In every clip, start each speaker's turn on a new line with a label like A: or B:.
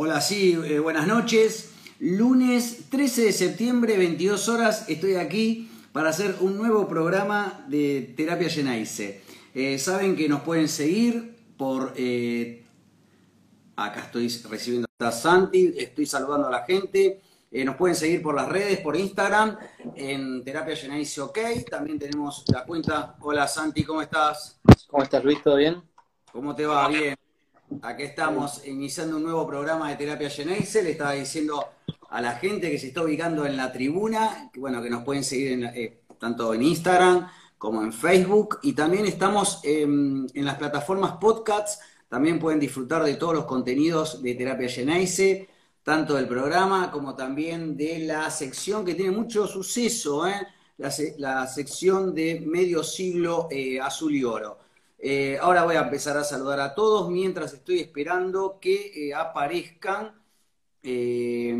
A: Hola, sí, eh, buenas noches. Lunes 13 de septiembre, 22 horas, estoy aquí para hacer un nuevo programa de Terapia Genaise. Eh, saben que nos pueden seguir por... eh, acá estoy recibiendo a Santi, estoy saludando a la gente. Eh, nos pueden seguir por las redes, por Instagram, en Terapia Genaise OK. También tenemos la cuenta. Hola Santi, ¿cómo estás?
B: ¿Cómo estás, Luis? ¿Todo bien?
A: ¿Cómo te va? Bien. Aquí estamos iniciando un nuevo programa de Terapia Geneise. Le estaba diciendo a la gente que se está ubicando en la tribuna, que bueno, que nos pueden seguir en eh, tanto en Instagram como en Facebook. Y también estamos en las plataformas podcasts. También pueden disfrutar de todos los contenidos de Terapia Geneise, tanto del programa como también de la sección que tiene mucho suceso, ¿eh? la, la sección de medio siglo eh, azul y oro. Eh, ahora voy a empezar a saludar a todos mientras estoy esperando que eh, aparezcan eh,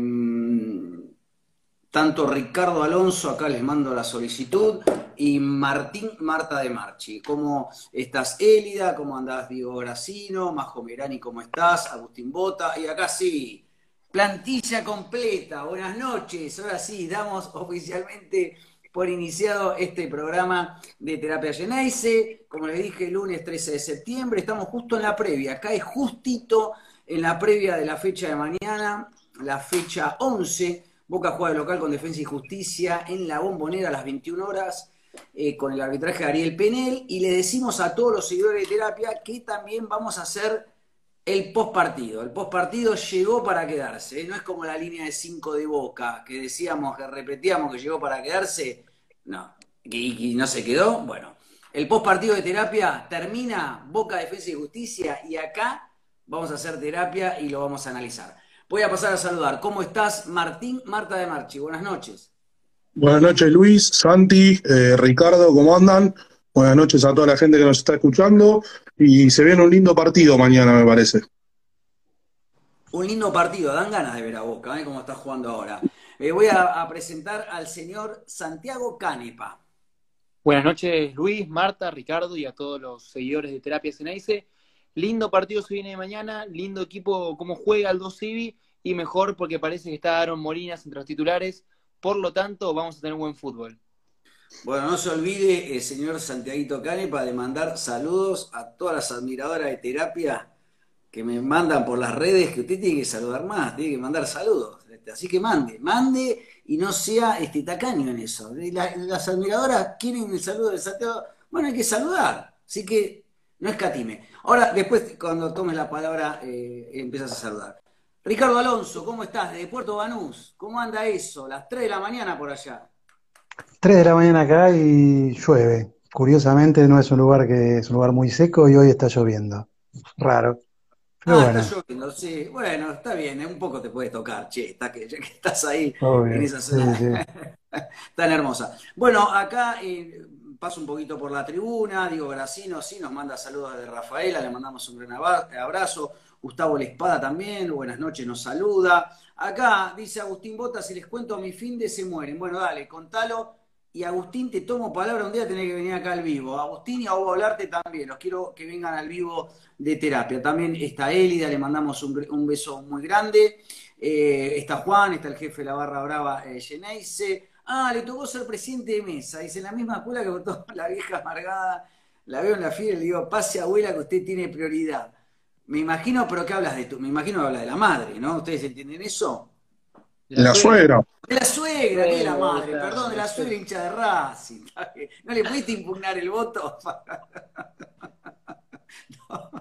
A: tanto Ricardo Alonso, acá les mando la solicitud, y Martín Marta de Marchi. ¿Cómo estás, Élida? ¿Cómo andás, Diego Gracino? Majo Merani, ¿cómo estás? Agustín Bota. Y acá sí, plantilla completa. Buenas noches. Ahora sí, damos oficialmente por iniciado este programa de Terapia Geneise. Como les dije, el lunes 13 de septiembre, estamos justo en la previa. Acá es justito en la previa de la fecha de mañana, la fecha 11. Boca juega de local con Defensa y Justicia en la Bombonera a las 21 horas eh, con el arbitraje de Ariel Penel. Y le decimos a todos los seguidores de terapia que también vamos a hacer el post partido. El post partido llegó para quedarse. No es como la línea de 5 de Boca, que decíamos, que repetíamos que llegó para quedarse. No, y, no se quedó. Bueno, el post partido de terapia termina Boca Defensa y Justicia y acá vamos a hacer terapia y lo vamos a analizar. Voy a pasar a saludar. ¿Cómo estás, Martín Marta de Marchi? Buenas noches.
C: Buenas noches Luis, Santi, eh, Ricardo, ¿cómo andan? Buenas noches a toda la gente que nos está escuchando y se viene un lindo partido mañana me parece.
A: Un lindo partido, dan ganas de ver a Boca, ¿eh? como está jugando ahora. Eh, voy a, a presentar al señor Santiago Canepa.
B: Buenas noches, Luis, Marta, Ricardo y a todos los seguidores de Terapia Ceneice. Lindo partido se viene de mañana, lindo equipo cómo juega el 2 Civi y mejor porque parece que está Aaron Molinas entre los titulares. Por lo tanto, vamos a tener buen fútbol.
A: Bueno, no se olvide, el señor Santiaguito Canepa, de mandar saludos a todas las admiradoras de terapia que me mandan por las redes, que usted tiene que saludar más, tiene que mandar saludos. Este, Así que mande, mande y no sea este tacaño en eso. Las admiradoras quieren el saludo de Santiago, bueno, hay que saludar. Así que no escatime. Ahora, después, cuando tomes la palabra, eh, empiezas a saludar. Ricardo Alonso, ¿cómo estás? De Puerto Banús, ¿cómo anda eso? Las 3 de la mañana por allá.
D: 3 de la mañana acá y llueve. Curiosamente no es un lugar que es un lugar muy seco y hoy está lloviendo. Raro. Pero
A: ah,
D: bueno,
A: está lloviendo, sí. Bueno, está bien, ¿eh? un poco te puedes tocar, che, está que, ya que estás ahí
D: obvio.
A: en esa
D: Sí,
A: zona
D: sí.
A: tan hermosa. Bueno, acá eh, paso un poquito por la tribuna, Diego Gracino, sí, nos manda saludos de Rafaela, le mandamos un gran abrazo. Gustavo Lespada también, buenas noches, nos saluda. Acá dice Agustín Bota, si les cuento mi fin de se mueren. Bueno, dale, contalo. Y Agustín, te tomo palabra, un día tenés que venir acá al vivo. Agustín y a vos hablarte también, los quiero que vengan al vivo de terapia. También está Élida, le mandamos un, un beso muy grande. Eh, está Juan, está el jefe de la barra brava, eh. Ah, le tocó ser presidente de mesa. Dice, en la misma escuela que votó la vieja amargada. La veo en la fila y le digo, pase abuela que usted tiene prioridad. Me imagino, pero ¿qué hablas de tú? Me imagino que hablas de la madre, ¿no? ¿Ustedes entienden eso?
C: La suegra.
A: De la suegra, que de la madre, perdón, de la suegra hincha de Racing. ¿No le pudiste impugnar el voto? No.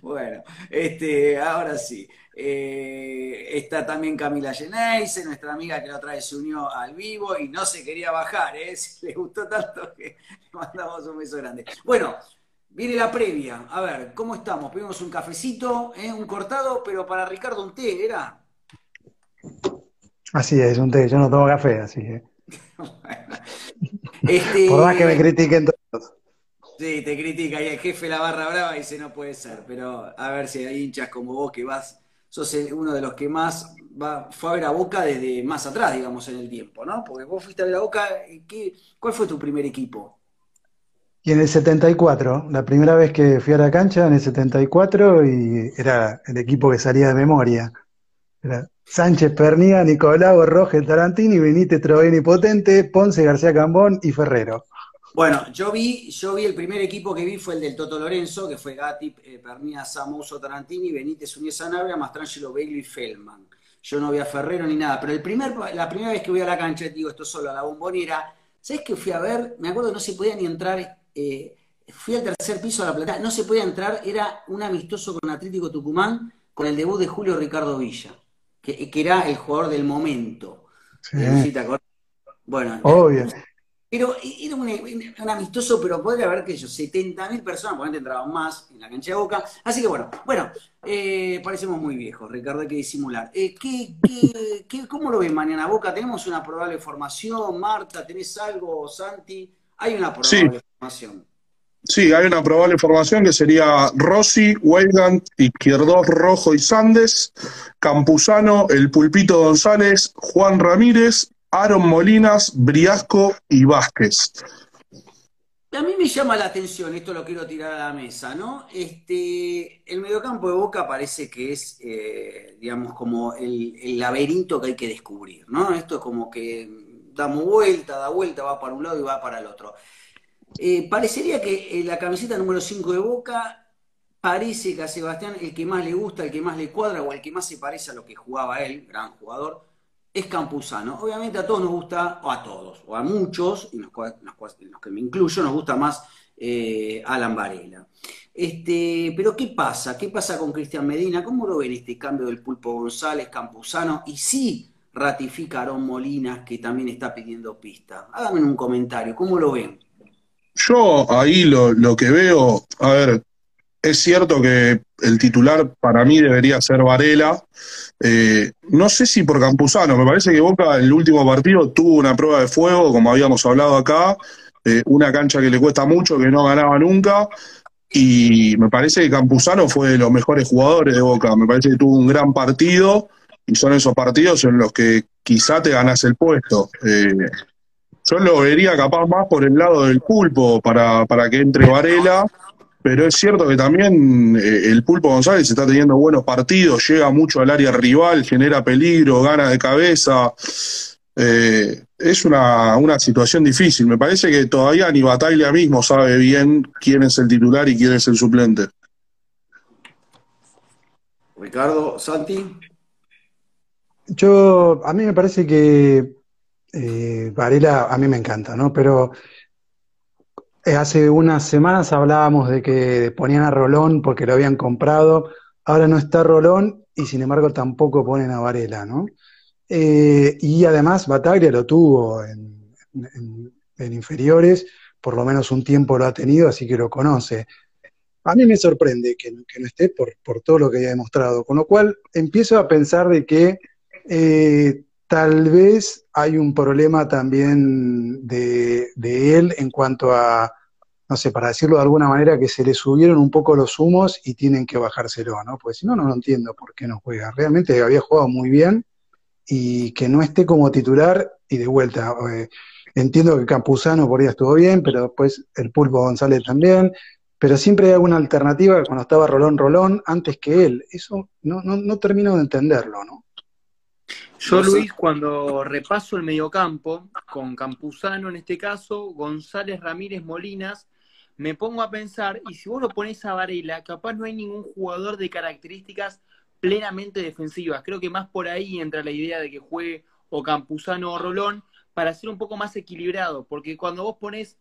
A: Bueno, este, ahora sí. Eh, está también Camila Geneise, nuestra amiga que la otra vez se unió al vivo y no se quería bajar, ¿eh? Si le gustó tanto que le mandamos un beso grande. Bueno, viene la previa. A ver, ¿cómo estamos? Pedimos un cafecito, ¿eh? un cortado, pero para Ricardo un té, ¿era?
D: Así es, un té. Yo no tomo café, así que.
A: Este,
D: Por más que me critiquen todos.
A: Sí, te critica y el jefe de la barra brava dice no puede ser, pero a ver si hay hinchas como vos que vas, sos uno de los que más va, fue a ver a Boca desde más atrás, digamos, en el tiempo, ¿no? Porque vos fuiste a ver a Boca, ¿qué, ¿cuál fue tu primer equipo?
D: Y en el 74, la primera vez que fui a la cancha, en el 74, y era el equipo que salía de memoria. Sánchez Pernía, Nicolau Roger Tarantini, Benítez Troveni Potente, Ponce García Cambón y Ferrero.
A: Bueno, yo vi, yo vi el primer equipo que vi fue el del Toto Lorenzo, que fue Gatti, eh, Pernía, Samuso, Tarantini, Benítez, Unies Sanabria, Mastrangelo, Begley y Feldman. Yo no vi a Ferrero ni nada, pero la primera vez que voy a la cancha, digo esto solo a la bombonera, ¿sabes qué fui a ver? Me acuerdo que no se podía ni entrar, eh, fui al tercer piso de la plata, no se podía entrar, era un amistoso con Atlético Tucumán, con el debut de Julio Ricardo Villa que, era el jugador del momento. Sí. Bueno,
D: Obvio.
A: Pero era un, amistoso, pero podría haber que yo, 70.000 personas, porque entraban más en la cancha de Boca. Así que bueno, bueno, eh, parecemos muy viejos, Ricardo, hay que disimular. Eh, ¿qué, qué, cómo lo ven mañana Boca? ¿Tenemos una probable formación? Marta, ¿tenés algo? Santi, hay una probable formación.
C: Sí, hay una probable formación que sería Rossi, Weigand, Izquierdos, Rojo y Sandes, Campuzano, El Pulpito González, Juan Ramírez, Aaron Molinas, Briasco y Vázquez.
A: A mí me llama la atención, esto lo quiero tirar a la mesa, ¿no? Este, el mediocampo de Boca parece que es, eh, digamos, como el, el, laberinto que hay que descubrir, ¿no? Esto es como que damos vuelta, da vuelta, va para un lado y va para el otro. Eh, parecería que eh, la camiseta número 5 de Boca parece que a Sebastián el que más le gusta, el que más le cuadra o el que más se parece a lo que jugaba él, gran jugador, es Campuzano. Obviamente a todos nos gusta, o a todos, o a muchos, y los, que me incluyo, nos gusta más eh, Alan Varela. Este, pero ¿qué pasa? ¿Qué pasa con Cristian Medina? ¿Cómo lo ven este cambio del Pulpo González, Campuzano? Y sí ratifica Aarón Molinas, que también está pidiendo pista. Háganme un comentario, ¿cómo lo ven?
C: Yo ahí lo, lo que veo, a ver, es cierto que el titular para mí debería ser Varela. Eh, no sé si por Campuzano, me parece que Boca en el último partido tuvo una prueba de fuego, como habíamos hablado acá, eh, una cancha que le cuesta mucho, que no ganaba nunca, y me parece que Campuzano fue de los mejores jugadores de Boca, me parece que tuvo un gran partido, y son esos partidos en los que quizá te ganas el puesto. Eh, yo lo vería capaz más por el lado del pulpo para, para que entre Varela, pero es cierto que también eh, el pulpo González está teniendo buenos partidos, llega mucho al área rival, genera peligro, gana de cabeza. Eh, es una, una, situación difícil. Me parece que todavía ni Bataglia mismo sabe bien quién es el titular y quién es el suplente.
A: Ricardo, Santi.
D: Yo, a mí me parece que eh, Varela a mí me encanta, ¿no? Pero eh, hace unas semanas hablábamos de que ponían a Rolón porque lo habían comprado, ahora no está Rolón y sin embargo tampoco ponen a Varela, ¿no? Eh, y además Bataglia lo tuvo en, inferiores, por lo menos un tiempo lo ha tenido, así que lo conoce. A mí me sorprende que, no esté por, por, todo lo que haya demostrado, con lo cual empiezo a pensar de que eh, Tal vez hay un problema también de, él en cuanto a, no sé, para decirlo de alguna manera, que se le subieron un poco los humos y tienen que bajárselo, ¿no? Porque si no, no lo entiendo por qué no juega. Realmente había jugado muy bien y que no esté como titular y de vuelta. Eh, entiendo que Campuzano por ahí estuvo bien, pero después el Pulpo González también. Pero siempre hay alguna alternativa cuando estaba Rolón Rolón antes que él. Eso no, no, no termino de entenderlo, ¿no?
B: Yo, Luis, cuando repaso el mediocampo, con Campuzano en este caso, González, Ramírez, Molinas, me pongo a pensar, y si vos lo pones a Varela, capaz no hay ningún jugador de características plenamente defensivas. Creo que más por ahí entra la idea de que juegue o Campuzano o Rolón para ser un poco más equilibrado, porque cuando vos pones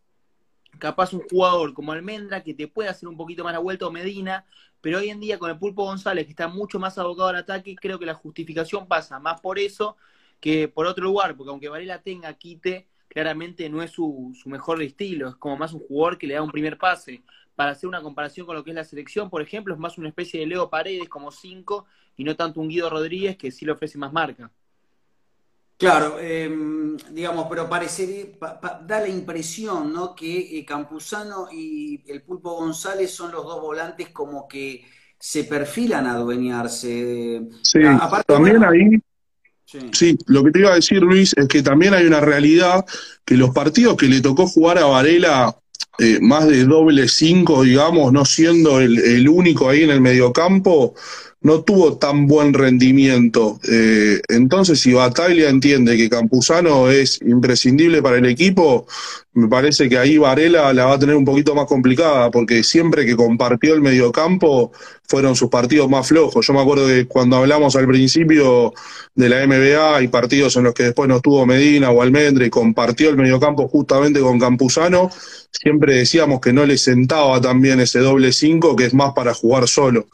B: capaz un jugador como Almendra que te puede hacer un poquito más la vuelta o Medina, pero hoy en día con el Pulpo González, que está mucho más abocado al ataque, creo que la justificación pasa más por eso que por otro lugar, porque aunque Varela tenga quite, claramente no es su, su mejor estilo, es como más un jugador que le da un primer pase. Para hacer una comparación con lo que es la selección, por ejemplo, es más una especie de Leo Paredes como cinco y no tanto un Guido Rodríguez que sí le ofrece más marca.
A: Claro, em, digamos, pero parece, da la impresión, ¿no? Que eh, Campuzano y el Pulpo González son los dos volantes como que se perfilan a adueñarse.
C: Sí, también ahí, sí. lo que te iba a decir, Luis, es que también hay una realidad que los partidos que le tocó jugar a Varela eh, más de doble cinco, digamos, no siendo el, el único ahí en el mediocampo, no tuvo tan buen rendimiento. Eh, entonces, si Bataglia entiende que Campuzano es imprescindible para el equipo, me parece que ahí Varela la va a tener un poquito más complicada, porque siempre que compartió el mediocampo fueron sus partidos más flojos. Yo me acuerdo que cuando hablamos al principio de la NBA y partidos en los que después no estuvo Medina o Almendra y compartió el mediocampo justamente con Campuzano, siempre decíamos que no le sentaba también ese doble cinco, que es más para jugar solo.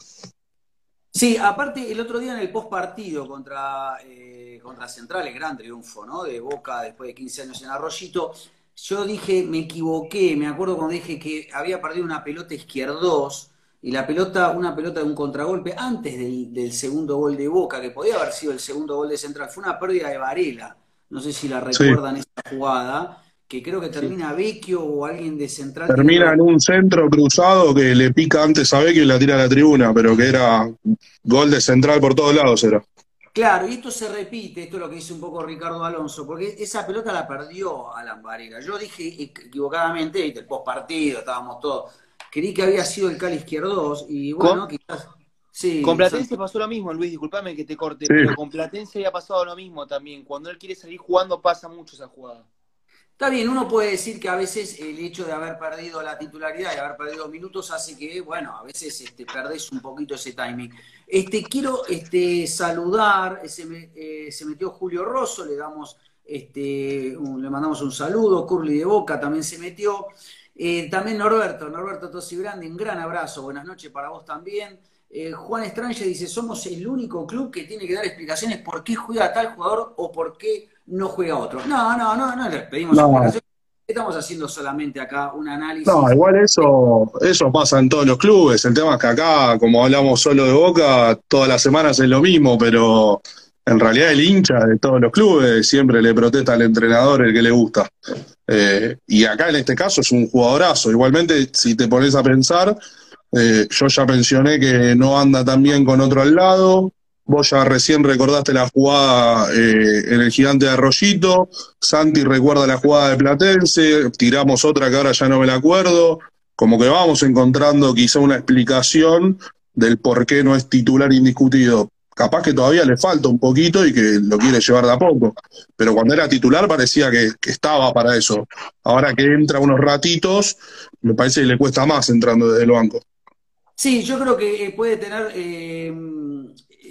A: Sí, aparte el otro día en el post partido contra, eh, contra Central, el gran triunfo ¿no? de Boca después de 15 años en Arroyito, yo dije, me equivoqué, me acuerdo cuando dije que había perdido una pelota izquierdos y la pelota, una pelota de un contragolpe antes del, segundo gol de Boca, que podía haber sido el segundo gol de Central, fue una pérdida de Varela, no sé si la recuerdan esa jugada, que creo que termina Vecchio o alguien de central.
C: Termina en un centro cruzado que le pica antes a Vecchio y la tira a la tribuna, pero que era gol de central por todos lados era.
A: Claro, y esto se repite, esto es lo que dice un poco Ricardo Alonso, porque esa pelota la perdió Alan Varela. Yo dije equivocadamente, el post partido, estábamos todos, creí que había sido el Cali Izquierdos, y bueno, quizás...
B: Sí, con Platense pasó lo mismo, Luis, disculpame que te corte, pero con Platense había pasado lo mismo también. Cuando él quiere salir jugando pasa mucho esa jugada.
A: Está bien, uno puede decir que a veces el hecho de haber perdido la titularidad y haber perdido minutos hace que, bueno, a veces este, perdés un poquito ese timing. Este, quiero este, saludar, se, eh, se metió Julio Rosso, le damos, este, le mandamos un saludo, Curly de Boca también se metió. Eh, también Norberto, Norberto Grande, un gran abrazo, buenas noches para vos también. Eh, Juan Estranje dice, somos el único club que tiene que dar explicaciones por qué juega tal jugador o por qué no juega otro. No, no, no, no les pedimos Estamos haciendo solamente acá un análisis.
C: No, igual eso, eso pasa en todos los clubes. El tema es que acá, como hablamos solo de Boca, todas las semanas es lo mismo, pero en realidad el hincha de todos los clubes siempre le protesta al entrenador el que le gusta. Eh, y acá en este caso es un jugadorazo. Igualmente, si te pones a pensar, eh, yo ya mencioné que no anda tan bien con otro al lado. Vos ya recién recordaste la jugada eh, en el gigante de Arroyito. Santi recuerda la jugada de Platense. Tiramos otra que ahora ya no me la acuerdo. Como que vamos encontrando quizá una explicación del por qué no es titular indiscutido. Capaz que todavía le falta un poquito y que lo quiere llevar de a poco. Pero cuando era titular parecía que, estaba para eso. Ahora que entra unos ratitos, me parece que le cuesta más entrando desde el banco.
A: Sí, yo creo que puede tener eh,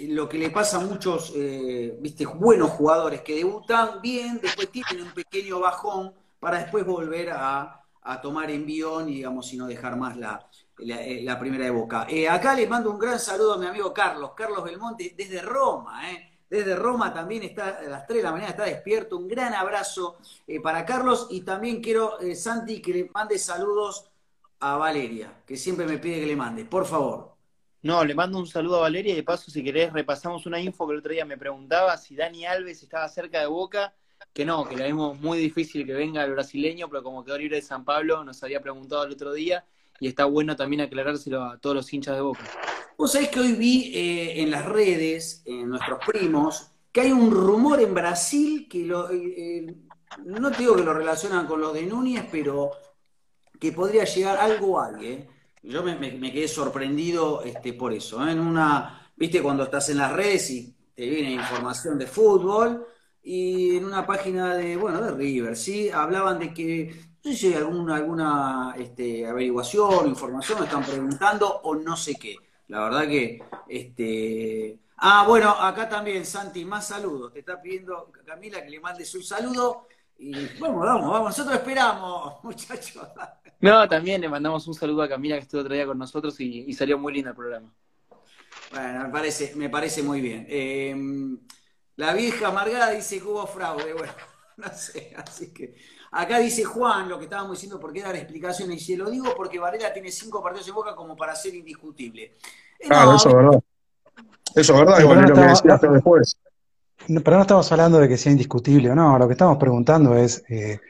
A: lo que le pasa a muchos eh, viste, buenos jugadores que debutan bien, después tienen un pequeño bajón para después volver a, tomar envión y, digamos, y no dejar más la, la, primera de boca. acá le mando un gran saludo a mi amigo Carlos, Carlos Belmonte, desde Roma, Desde Roma también está a las 3 de la mañana, está despierto. Un gran abrazo para Carlos y también quiero, Santi, que le mande saludos a Valeria, que siempre me pide que le mande, por favor.
B: No, le mando un saludo a Valeria y de paso, si querés, repasamos una info que el otro día me preguntaba si Dani Alves estaba cerca de Boca, que no, que le vemos muy difícil que venga el brasileño, pero como quedó libre de San Pablo, nos había preguntado el otro día y está bueno también aclarárselo a todos los hinchas de Boca.
A: Vos sabés que hoy vi eh, en las redes, en nuestros primos, que hay un rumor en Brasil que lo, eh, eh, no te digo que lo relacionan con lo de Núñez, pero que podría llegar algo a alguien. Yo me, quedé sorprendido este, por eso. En una, viste, cuando estás en las redes y te viene información de fútbol, y en una página de, bueno, de River, ¿sí? Hablaban de que, no sé si alguna, alguna este, averiguación, información, están preguntando o no sé qué. La verdad que, este... Ah, bueno, acá también, Santi, más saludos. Te está pidiendo Camila que le mandes un saludo. Y vamos, vamos, vamos. Nosotros esperamos, muchachos.
B: No, también le mandamos un saludo a Camila que estuvo otro día con nosotros y, salió muy lindo el programa.
A: Bueno, me parece, me parece muy bien. Em, la vieja amargada dice que hubo fraude. Bueno, no sé, así que. Acá dice Juan, lo que estábamos diciendo, ¿por qué dar explicaciones? Y se lo digo porque Varela tiene cinco partidos en boca como para ser indiscutible.
C: Eh, claro, eso es verdad. Eso es verdad, igual lo que decía hasta
D: pero no estamos hablando de que sea indiscutible o no, lo que estamos preguntando es eh,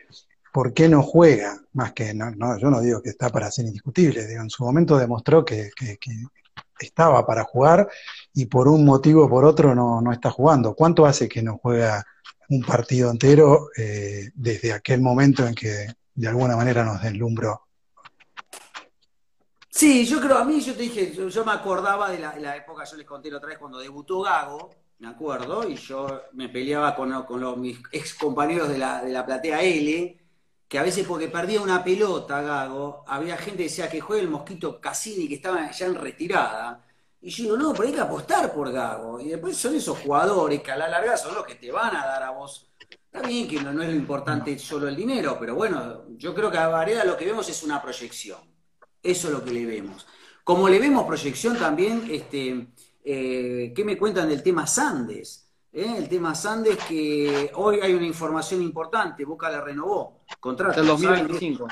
D: ¿por qué no juega? Más que, no, yo no digo que está para ser indiscutible, digo, en su momento demostró que, estaba para jugar y por un motivo o por otro no, está jugando. ¿Cuánto hace que no juega un partido entero eh, desde aquel momento en que de alguna manera nos deslumbró?
A: Sí, yo creo, a mí yo te dije, yo, me acordaba de la, época, yo les conté la otra vez cuando debutó Gago, me acuerdo, y yo me peleaba con, con los, mis ex compañeros de la, de la platea L, que a veces porque perdía una pelota Gago, había gente que decía que juegue el Mosquito Cassini, que estaba ya en retirada, y yo digo, no, pero hay que apostar por Gago, y después son esos jugadores que a la larga son los que te van a dar a vos. Está bien que no, no es lo importante solo el dinero, pero bueno, yo creo que a Varela lo que vemos es una proyección eso es lo que le vemos. Como le vemos proyección también, este, eh, ¿qué me cuentan del tema Sandes? Eh, el tema Sandes que hoy hay una información importante, Boca la renovó, contrato.
B: Hasta el 2025.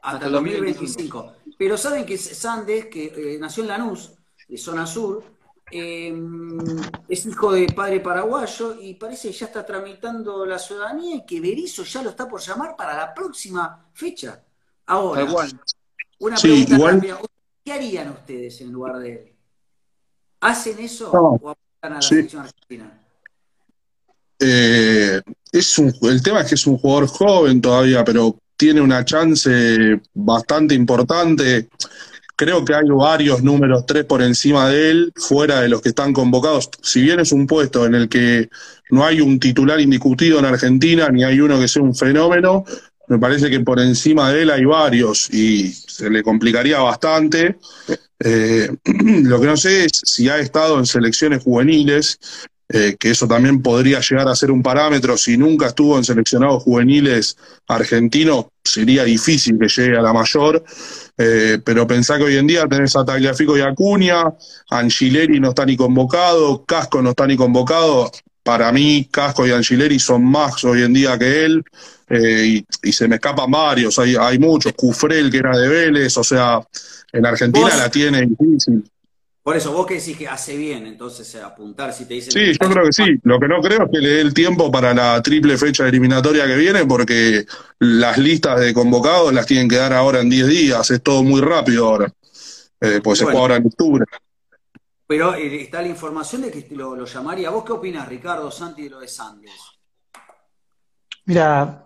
A: Hasta, el 2025. Pero saben que Sandes, que eh, nació en Lanús, de zona sur, es hijo de padre paraguayo y parece que ya está tramitando la ciudadanía y que Berizzo ya lo está por llamar para la próxima fecha. Ahora, una pregunta ¿Qué harían ustedes en lugar de él? ¿Hacen eso o apuntan a la selección argentina?
C: Eh, es un, el tema es que es un jugador joven todavía, pero tiene una chance bastante importante. Creo que hay varios números tres por encima de él, fuera de los que están convocados. Si bien es un puesto en el que no hay un titular indiscutido en Argentina, ni hay uno que sea un fenómeno, me parece que por encima de él hay varios y se le complicaría bastante. Eh, lo que no sé es si ha estado en selecciones juveniles, eh, que eso también podría llegar a ser un parámetro. Si nunca estuvo en seleccionados juveniles argentinos, sería difícil que llegue a la mayor. Eh, pero pensá que hoy en día tenés a Tagliafico y Acuña, Angileri no está ni convocado, Casco no está ni convocado. Para mí, Casco y Angileri son más hoy en día que él. Eh, y, se me escapan varios, hay, hay muchos, Cufrel que era de Vélez, o sea, en Argentina la tiene difícil.
A: Por eso, vos que decís que hace bien, entonces eh, apuntar si te dicen...
C: Sí, yo creo que sí. Lo que no creo es que le dé el tiempo para la triple fecha eliminatoria que viene, porque las listas de convocados las tienen que dar ahora en 10 días, es todo muy rápido ahora, eh, pues se juega ahora en octubre.
A: Pero está la información de que lo, lo llamaría. ¿Vos qué opinas, Ricardo Santi, de lo de Sanders?
D: Mira,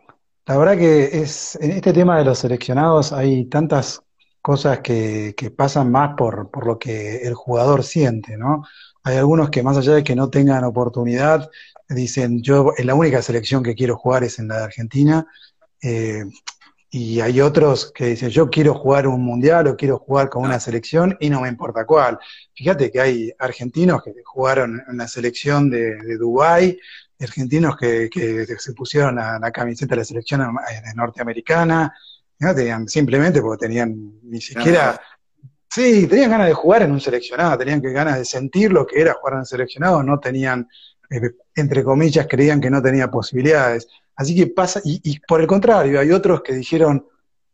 D: la verdad que es, en este tema de los seleccionados hay tantas cosas que, pasan más por, por, lo que el jugador siente, ¿no? Hay algunos que más allá de que no tengan oportunidad, dicen, yo la única selección que quiero jugar es en la de Argentina, eh, y hay otros que dicen, yo quiero jugar un mundial o quiero jugar con una selección y no me importa cuál. Fíjate que hay argentinos que jugaron en la selección de, de Dubái, argentinos que, se pusieron a la camiseta de la selección norteamericana, ¿no? tenían, simplemente porque tenían ni siquiera... Sí, tenían ganas de jugar en un seleccionado, tenían ganas de sentir lo que era jugar en un seleccionado, no tenían, eh, entre comillas, creían que no tenía posibilidades. Así que pasa, y, por el contrario, hay otros que dijeron,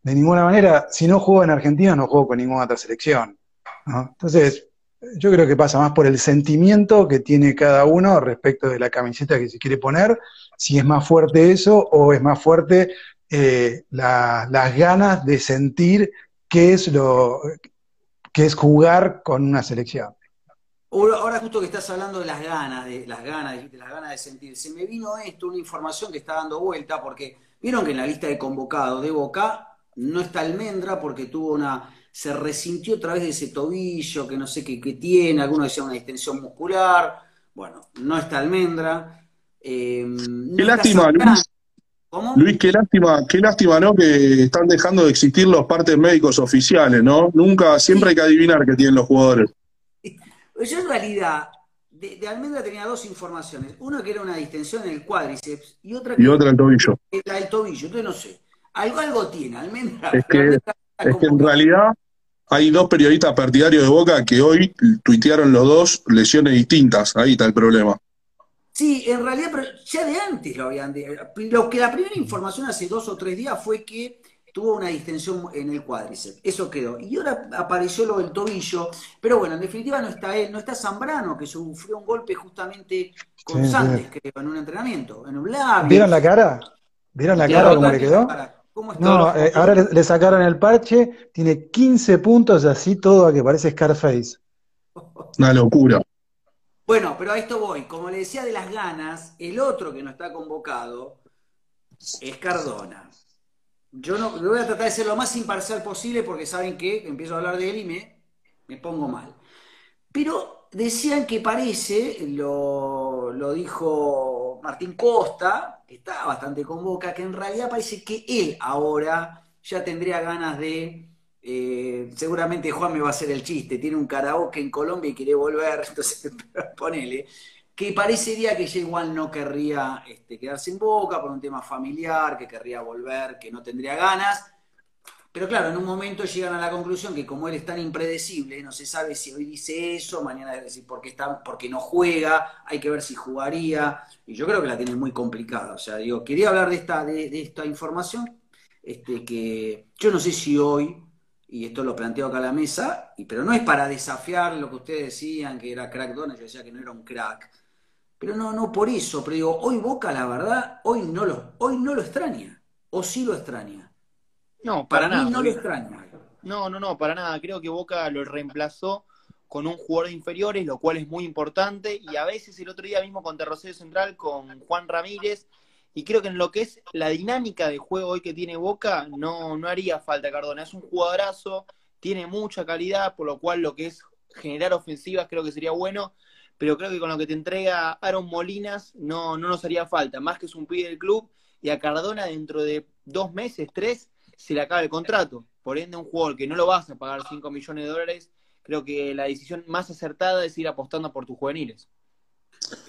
D: de ninguna manera, si no juego en Argentina, no juego con ninguna otra selección. Entonces, yo creo que pasa más por el sentimiento que tiene cada uno respecto de la camiseta que se quiere poner, si es más fuerte eso o es más fuerte eh, las ganas de sentir qué es lo que es jugar con una selección.
A: Ahora justo que estás hablando de las ganas, de las ganas, de las ganas de sentir, se me vino esto, una información que está dando vuelta, porque vieron que en la lista de convocados de Boca no está Almendra porque tuvo una se resintió otra vez de ese tobillo que no sé qué, tiene, algunos decían una distensión muscular, bueno, no está almendra.
C: Em, qué lástima, Luis. ¿Cómo? Luis, qué lástima, qué lástima, ¿no? Que están dejando de existir los partes médicos oficiales, ¿no? Nunca, siempre hay que adivinar qué tienen los jugadores.
A: Yo en realidad, de, Almendra tenía dos informaciones. Una que era una distensión en el cuádriceps y otra que
C: y otra el tobillo.
A: Era el tobillo, entonces no sé. Algo, algo tiene, Almendra.
C: Es que, es que en realidad hay dos periodistas partidarios de Boca que hoy tuitearon los dos lesiones distintas. Ahí está el problema.
A: Sí, en realidad, pero ya de antes lo habían. Lo que la primera información hace dos o tres días fue que tuvo una distensión en el cuádriceps. Eso quedó. Y ahora apareció lo del tobillo. Pero bueno, en definitiva no está él, no está Zambrano, que sufrió un golpe justamente con Santos, creo, en un entrenamiento, en un labio.
D: ¿Vieron la cara? ¿Vieron la cara cómo le quedó? No, eh, ahora le, sacaron el parche, tiene 15 puntos así todo a que parece Scarface.
C: Una locura.
A: Bueno, pero a esto voy. Como le decía de las ganas, el otro que no está convocado es Cardona. yo no, voy a tratar de ser lo más imparcial posible porque saben que empiezo a hablar de él y me, me pongo mal. Pero decían que parece, lo, lo dijo Martín Costa, que está bastante con boca, que en realidad parece que él ahora ya tendría ganas de eh, seguramente Juan me va a hacer el chiste, tiene un karaoke en Colombia y quiere volver, entonces ponele, que parecería que ya igual no querría este, quedarse en boca por un tema familiar, que querría volver, que no tendría ganas. Pero claro, en un momento llegan a la conclusión que como él es tan impredecible, no se sabe si hoy dice eso, mañana debe decir por qué, está, porque no juega, hay que ver si jugaría, y yo creo que la tiene muy complicada. O sea, digo, quería hablar de esta, de, esta información, este, que yo no sé si hoy y esto lo planteo acá a la mesa, y, pero no es para desafiar lo que ustedes decían, que era crack Donald, yo decía que no era un crack. Pero no, no por eso, pero digo, hoy Boca, la verdad, hoy no lo, hoy no lo extraña, o sí lo extraña.
B: No, para, nada.
A: no lo extraña.
B: No, no, no, para nada. Creo que Boca lo reemplazó con un jugador de inferiores, lo cual es muy importante, y a veces el otro día mismo con Terrocello Central, con Juan Ramírez, y creo que en lo que es la dinámica de juego hoy que tiene Boca, no, no haría falta Cardona. Es un jugadorazo, tiene mucha calidad, por lo cual lo que es generar ofensivas creo que sería bueno, pero creo que con lo que te entrega Aaron Molinas no, no nos haría falta, más que es un pibe del club, y a Cardona dentro de dos meses, tres, se le acaba el contrato. Por ende, un jugador que no lo vas a pagar 5 millones de dólares, creo que la decisión más acertada es ir apostando por tus juveniles.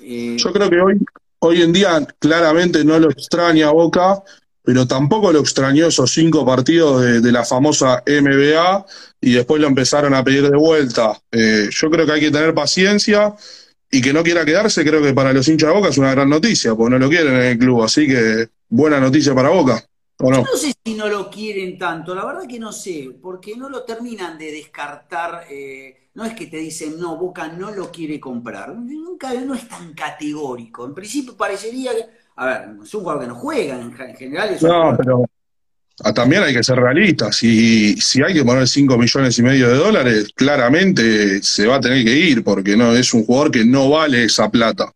C: Yo creo que hoy hoy en día claramente no lo extraña Boca, pero tampoco lo extrañó esos cinco partidos de, la famosa MBA y después lo empezaron a pedir de vuelta. Eh, yo creo que hay que tener paciencia y que no quiera quedarse, creo que para los hinchas de Boca es una gran noticia, porque no lo quieren en el club, así que buena noticia para Boca.
A: No? Yo no sé si no lo quieren tanto, la verdad que no sé, porque no lo terminan de descartar. Eh, no es que te dicen, no, Boca no lo quiere comprar. Nunca no es tan categórico. En principio parecería que, a ver, es un jugador que no juega, en, general es un No, pero
C: también hay que ser realistas. Si, si hay que poner 5 millones y medio de dólares, claramente se va a tener que ir, porque no es un jugador que no vale esa plata.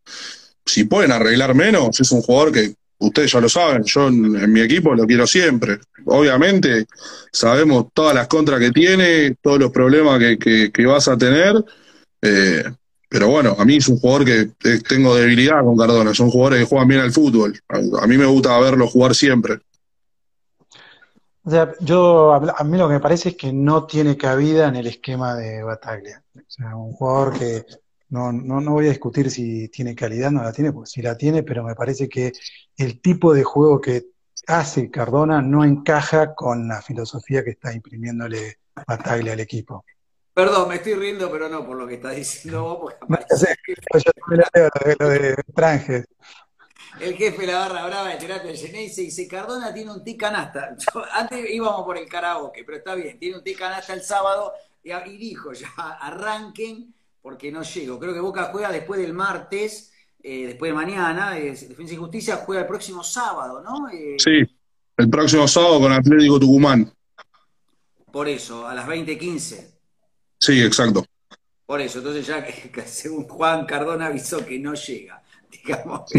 C: Si pueden arreglar menos, es un jugador que ustedes ya lo saben, yo en, mi equipo lo quiero siempre. Obviamente sabemos todas las contras que tiene, todos los problemas que, vas a tener, eh, pero bueno, a mí es un jugador que eh, tengo debilidad con Cardona, son jugadores que juegan bien al fútbol. A, mí me gusta verlo jugar siempre.
D: O sea, yo, a mí lo que me parece es que no tiene cabida en el esquema de Bataglia. O sea, un jugador que no, no, no voy a discutir si tiene calidad, no la tiene, porque sí la tiene, pero me parece que el tipo de juego que hace Cardona no encaja con la filosofía que está imprimiéndole Bataglia al equipo.
A: Perdón, me estoy riendo, pero no por lo que está diciendo vos.
D: Porque no sé, yo también leo lo de, lo
A: El jefe de la barra brava de terapia Geneise dice, Cardona tiene un tic canasta. antes íbamos por el karaoke, pero está bien, tiene un tic canasta el sábado y, y dijo ya, arranquen porque no llego. Creo que Boca juega después del martes, eh, después de mañana, eh, Defensa y Justicia juega el próximo sábado, ¿no?
C: Eh, sí, el próximo sábado con Atlético Tucumán.
A: Por eso, a las 20.15.
C: Sí, exacto.
A: Por eso, entonces ya que, según Juan Cardona avisó que no llega, digamos,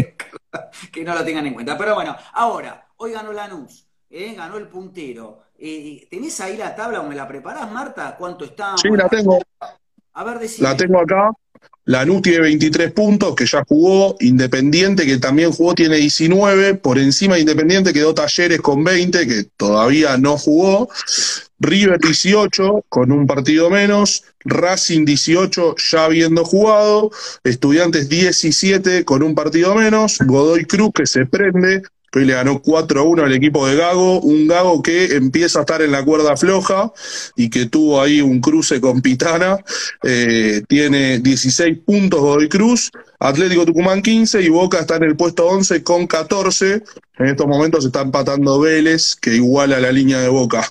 A: que no lo tengan en cuenta. Pero bueno, ahora, hoy ganó Lanús, ¿eh? ganó el puntero. ¿Tenés ahí la tabla o me la preparás, Marta? ¿Cuánto está?
C: Sí, la tengo. La tengo acá. Lanús tiene 23 puntos, que ya jugó. Independiente, que también jugó, tiene 19. Por encima de Independiente quedó Talleres con 20, que todavía no jugó. River 18, con un partido menos. Racing 18, ya habiendo jugado. Estudiantes 17, con un partido menos. Godoy Cruz, que se prende le ganó 4 a 1 al equipo de Gago, un Gago que empieza a estar en la cuerda floja y que tuvo ahí un cruce con Pitana. Eh, tiene 16 puntos Godoy Cruz, Atlético Tucumán 15 y Boca está en el puesto 11 con 14. En estos momentos está empatando Vélez, que iguala la línea de Boca.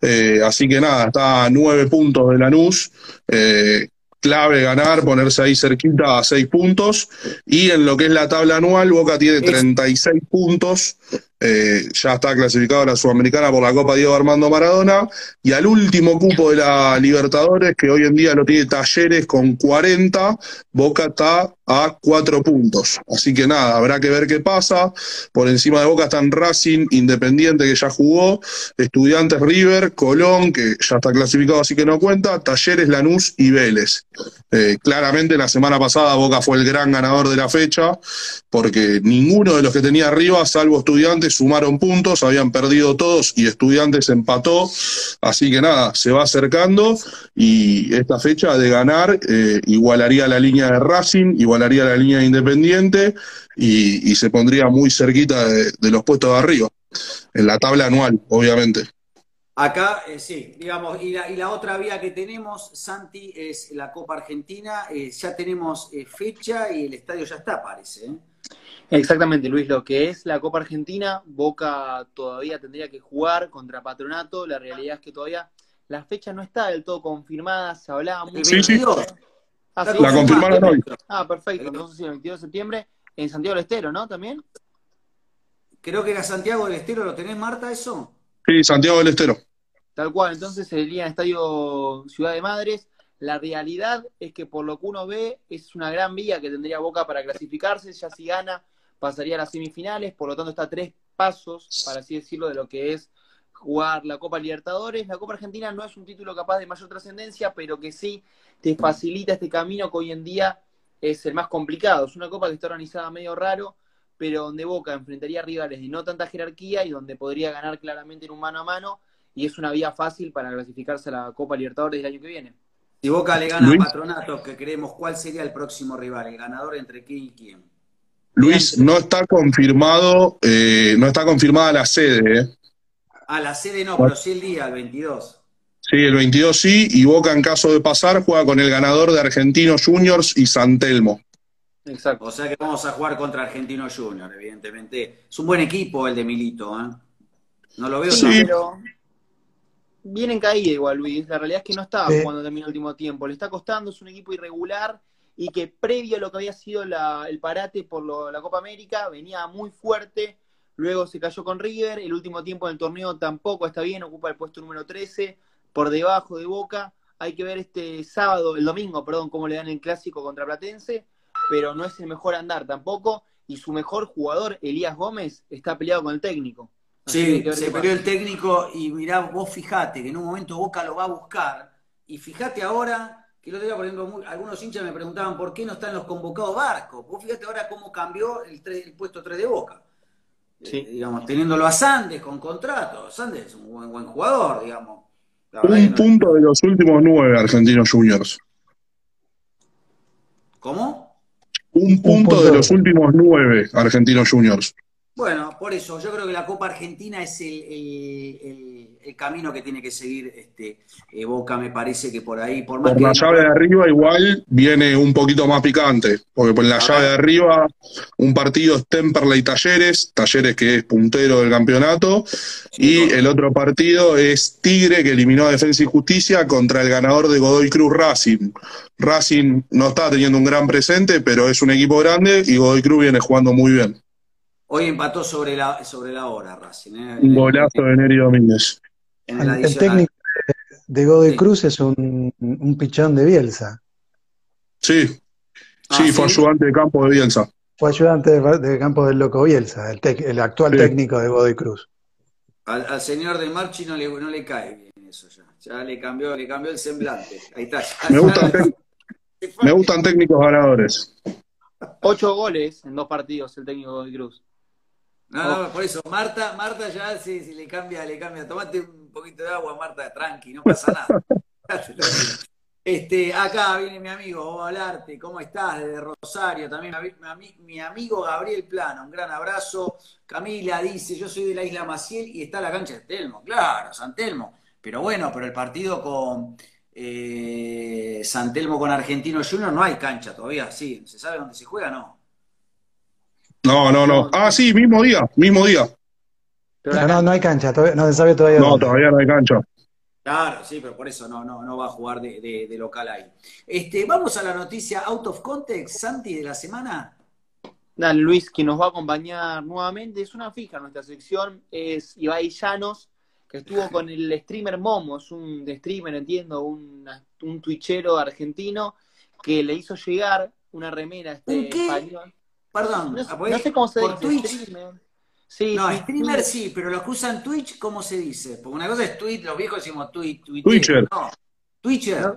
C: Eh, así que nada, está a 9 puntos de Lanús. Eh, clave ganar, ponerse ahí cerquita a seis puntos. Y en lo que es la tabla anual, Boca tiene 36 puntos, eh, ya está clasificado a la Sudamericana por la Copa Diego Armando Maradona, y al último cupo de la Libertadores, que hoy en día lo tiene Talleres con 40, Boca está a cuatro puntos. Así que nada, habrá que ver qué pasa. Por encima de Boca están Racing, Independiente, que ya jugó, Estudiantes River, Colón, que ya está clasificado, así que no cuenta, Talleres, Lanús y Vélez. Eh, claramente la semana pasada Boca fue el gran ganador de la fecha, porque ninguno de los que tenía arriba, salvo Estudiantes, sumaron puntos, habían perdido todos y Estudiantes empató. Así que nada, se va acercando y esta fecha de ganar eh, igualaría la línea de Racing, igualaría la línea de Independiente y, se pondría muy cerquita de, los puestos de arriba, en la tabla anual, obviamente.
A: Acá, eh, sí, digamos, y la, y la, otra vía que tenemos, Santi, es la Copa Argentina. Eh, ya tenemos fecha y el estadio ya está, parece.
B: Exactamente, Luis, lo que es la Copa Argentina, Boca todavía tendría que jugar contra Patronato, la realidad es que todavía la fecha no está del todo confirmada, se hablaba mucho.
C: Sí, sí. Ah, La confirmaron hoy.
B: Ah, perfecto, entonces el 22 de septiembre, en Santiago del Estero, ¿no? También.
A: Creo que era Santiago del Estero, ¿lo tenés, Marta, eso?
C: Sí, Santiago del Estero.
B: Tal cual, entonces sería en Estadio Ciudad de Madres. La realidad es que por lo que uno ve, es una gran vía que tendría Boca para clasificarse, ya si gana pasaría a las semifinales, por lo tanto está a tres pasos, para así decirlo, de lo que es jugar la Copa Libertadores. La Copa Argentina no es un título capaz de mayor trascendencia, pero que sí te facilita este camino que hoy en día es el más complicado. Es una Copa que está organizada medio raro, pero donde Boca enfrentaría rivales de no tanta jerarquía y donde podría ganar claramente en un mano a mano, y es una vía fácil para clasificarse a la Copa Libertadores del año que viene.
A: Si Boca le gana a Patronato, que creemos, ¿cuál sería el próximo rival? ¿El ganador entre quién y quién?
C: Luis, no está confirmado, eh, no está confirmada la sede. ¿eh?
A: Ah, la sede no, pero sí el día, el 22.
C: Sí, el 22 sí, y Boca en caso de pasar juega con el ganador de Argentinos Juniors y San Telmo.
A: Exacto. O sea que vamos a jugar contra Argentinos Juniors, evidentemente. Es un buen equipo el de Milito, ¿eh? No lo veo
B: sí. pero viene en caída igual, Luis. La realidad es que no estaba jugando también el último tiempo. Le está costando, es un equipo irregular y que previo a lo que había sido el parate por la Copa América venía muy fuerte, luego se cayó con River, el último tiempo del torneo tampoco está bien, ocupa el puesto número 13, por debajo de Boca, hay que ver este sábado, el domingo, perdón, cómo le dan el clásico contra Platense, pero no es el mejor andar tampoco, y su mejor jugador, Elías Gómez, está peleado con el técnico.
A: sí, se peleó el técnico y mirá, vos fijate que en un momento Boca lo va a buscar, y fíjate ahora que el otro día, por ejemplo, algunos hinchas me preguntaban por qué no están los convocados Barcos. Vos fíjate ahora cómo cambió el, puesto 3 de Boca. Sí. Eh, digamos, teniéndolo a Sandes con contrato. Sandes es un buen, buen jugador, digamos.
C: Un punto de los últimos nueve Argentinos Juniors.
A: ¿Cómo?
C: Un punto, de los últimos nueve Argentinos Juniors.
A: Bueno, por eso, yo creo que la Copa Argentina es el el camino que tiene que seguir este, eh, Boca, me parece que por ahí, por más
C: por la llave de arriba igual viene un poquito más picante, porque por la llave de arriba un partido es Temperley Talleres, Talleres que es puntero del campeonato, y el otro partido es Tigre que eliminó a Defensa y Justicia contra el ganador de Godoy Cruz Racing. Racing no está teniendo un gran presente, pero es un equipo grande y Godoy Cruz viene jugando muy bien.
A: Hoy empató sobre la, sobre la hora Racing. ¿eh?
C: Un golazo de Neri Domínguez.
D: El, técnico de Godoy Cruz es un, un, pichón de Bielsa.
C: Sí, sí, ah, fue ayudante de campo de Bielsa.
D: Fue ayudante de, campo del Loco Bielsa, el, actual técnico de Godoy Cruz.
A: Al, señor de Marchi no le, no le cae bien eso ya. Ya le cambió, le cambió el semblante. Ahí está.
C: me, gustan me gustan técnicos ganadores.
B: Ocho goles en dos partidos el técnico de Godoy Cruz.
A: No, no, por eso, Marta, Marta ya si, si le cambia, le cambia. Tomate un poquito de agua, Marta, tranqui, no pasa nada. Este, acá viene mi amigo, vamos a hablarte, ¿cómo estás? Desde Rosario, también mi, amigo Gabriel Plano, un gran abrazo. Camila dice, yo soy de la isla Maciel y está la cancha de Telmo, claro, San Telmo. Pero bueno, pero el partido con eh, San Telmo con Argentino Junior no hay cancha todavía, sí, ¿se sabe dónde se juega? No.
C: No, no, no. Ah, sí, mismo día, mismo día.
D: Pero no, no hay cancha, no se sabe todavía.
C: No, todavía no hay cancha.
A: Claro, sí, pero por eso no, no, no va a jugar de, local ahí. Este, vamos a la noticia out of context, Santi, de la semana.
B: Dale, Luis, que nos va a acompañar nuevamente, es una fija nuestra sección, es Ibai Llanos, que estuvo con el streamer Momo, es un streamer, entiendo, un, un twitchero argentino, que le hizo llegar una remera a este español.
A: Perdón,
B: no, sé cómo se dice,
A: Twitch. Sí, no, streamer sí, pero los que usan Twitch, ¿cómo se dice? Porque una cosa es Twitch, los viejos decimos Twitch,
C: Twitcher.
A: No, Twitcher.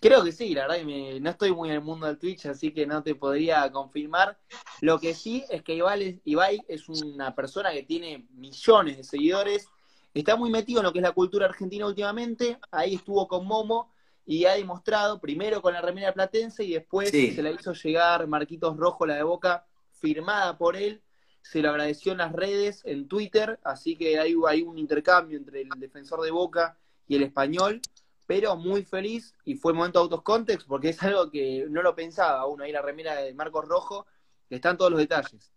B: Creo que sí, la verdad que no estoy muy en el mundo del Twitch, así que no te podría confirmar. Lo que sí es que Ibai, Ibai es una persona que tiene millones de seguidores, está muy metido en lo que es la cultura argentina últimamente, ahí estuvo con Momo y ha demostrado, primero con la remera platense y después se la hizo llegar Marquitos Rojo, la de Boca, firmada por él, se lo agradeció en las redes, en Twitter, así que hay, un intercambio entre el defensor de Boca y el español pero muy feliz y fue momento de Autos Context porque es algo que no lo pensaba uno, ahí la remera de Marcos Rojo, que están todos los detalles.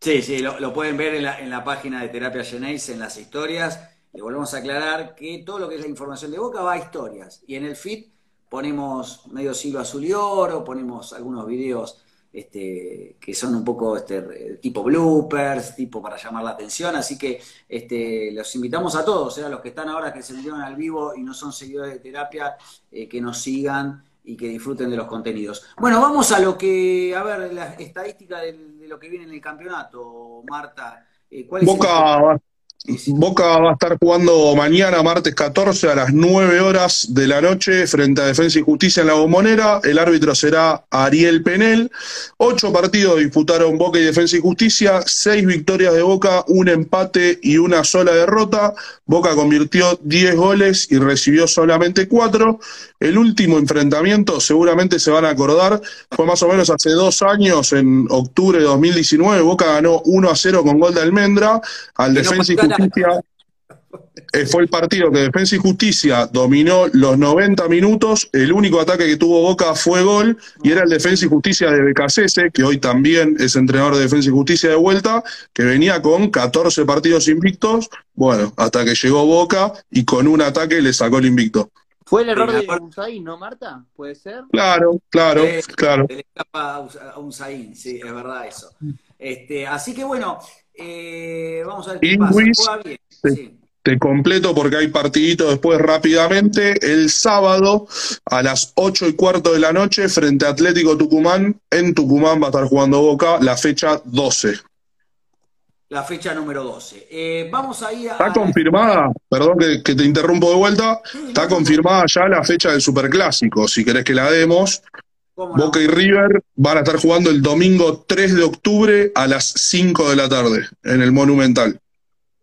A: Sí, sí, lo, pueden ver en la, en la, página de Terapia Genéis, en las historias. Le volvemos a aclarar que todo lo que es la información de Boca va a historias. Y en el feed ponemos medio siglo azul y oro, ponemos algunos videos este, que son un poco este, tipo bloopers, tipo para llamar la atención, así que este, los invitamos a todos, ¿eh? a los que están ahora que se metieron al vivo y no son seguidores de terapia, eh, que nos sigan y que disfruten de los contenidos. Bueno, vamos a lo que, a ver, la estadística de, lo que viene en el campeonato, Marta.
C: Eh, ¿cuál es Boca Boca va a estar jugando mañana, martes 14, a las 9 horas de la noche, frente a Defensa y Justicia en la Bombonera. El árbitro será Ariel Penel. Ocho partidos disputaron Boca y Defensa y Justicia, seis victorias de Boca, un empate y una sola derrota. Boca convirtió 10 goles y recibió solamente cuatro. El último enfrentamiento, seguramente se van a acordar, fue más o menos hace dos años, en octubre de 2019. Boca ganó 1 a 0 con gol de Almendra al Defensa y Justicia. Eh, fue el partido que Defensa y Justicia dominó los 90 minutos. El único ataque que tuvo Boca fue gol y era el Defensa y Justicia de Becasese, que hoy también es entrenador de Defensa y Justicia de vuelta, que venía con 14 partidos invictos. Bueno, hasta que llegó Boca y con un ataque le sacó el invicto.
B: ¿Fue el error de Unzaín, no, Marta? ¿Puede ser?
C: Claro, claro, claro.
A: le escapa a Unzaín, sí, es verdad eso. Este, así que bueno, eh, vamos a ver qué pasa.
C: Te, te, completo porque hay partidito después rápidamente. El sábado a las 8 y cuarto de la noche frente a Atlético Tucumán. En Tucumán va a estar jugando Boca la fecha 12.
A: La fecha número 12. Eh, vamos a ir a...
C: Está confirmada, perdón que, te interrumpo de vuelta, está confirmada ya la fecha del Superclásico, si querés que la demos. Boca y River van a estar jugando el domingo 3 de octubre a las 5 de la tarde en el Monumental.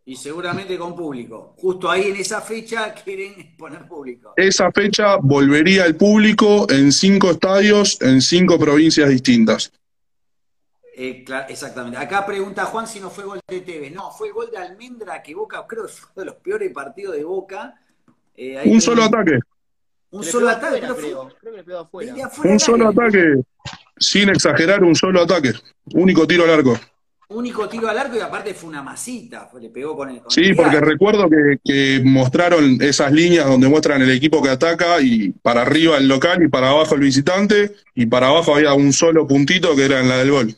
A: Y seguramente con público. Justo ahí en esa fecha quieren poner público.
C: Esa fecha volvería el público en cinco estadios en cinco provincias distintas.
A: Eh, exactamente. Acá pregunta Juan si no fue gol de Tevez. No, fue gol de Almendra que Boca, creo que fue uno de los peores partidos de Boca.
C: Eh, Un solo ataque.
A: Un solo ataque, creo,
C: que le pegó afuera. Un solo ataque, sin exagerar, un solo ataque. Único tiro al arco.
A: Único tiro al arco y aparte fue una masita, le pegó con el.
C: sí, porque recuerdo que, mostraron esas líneas donde muestran el equipo que ataca y para arriba el local y para abajo el visitante y para abajo había un solo puntito que era en la del gol.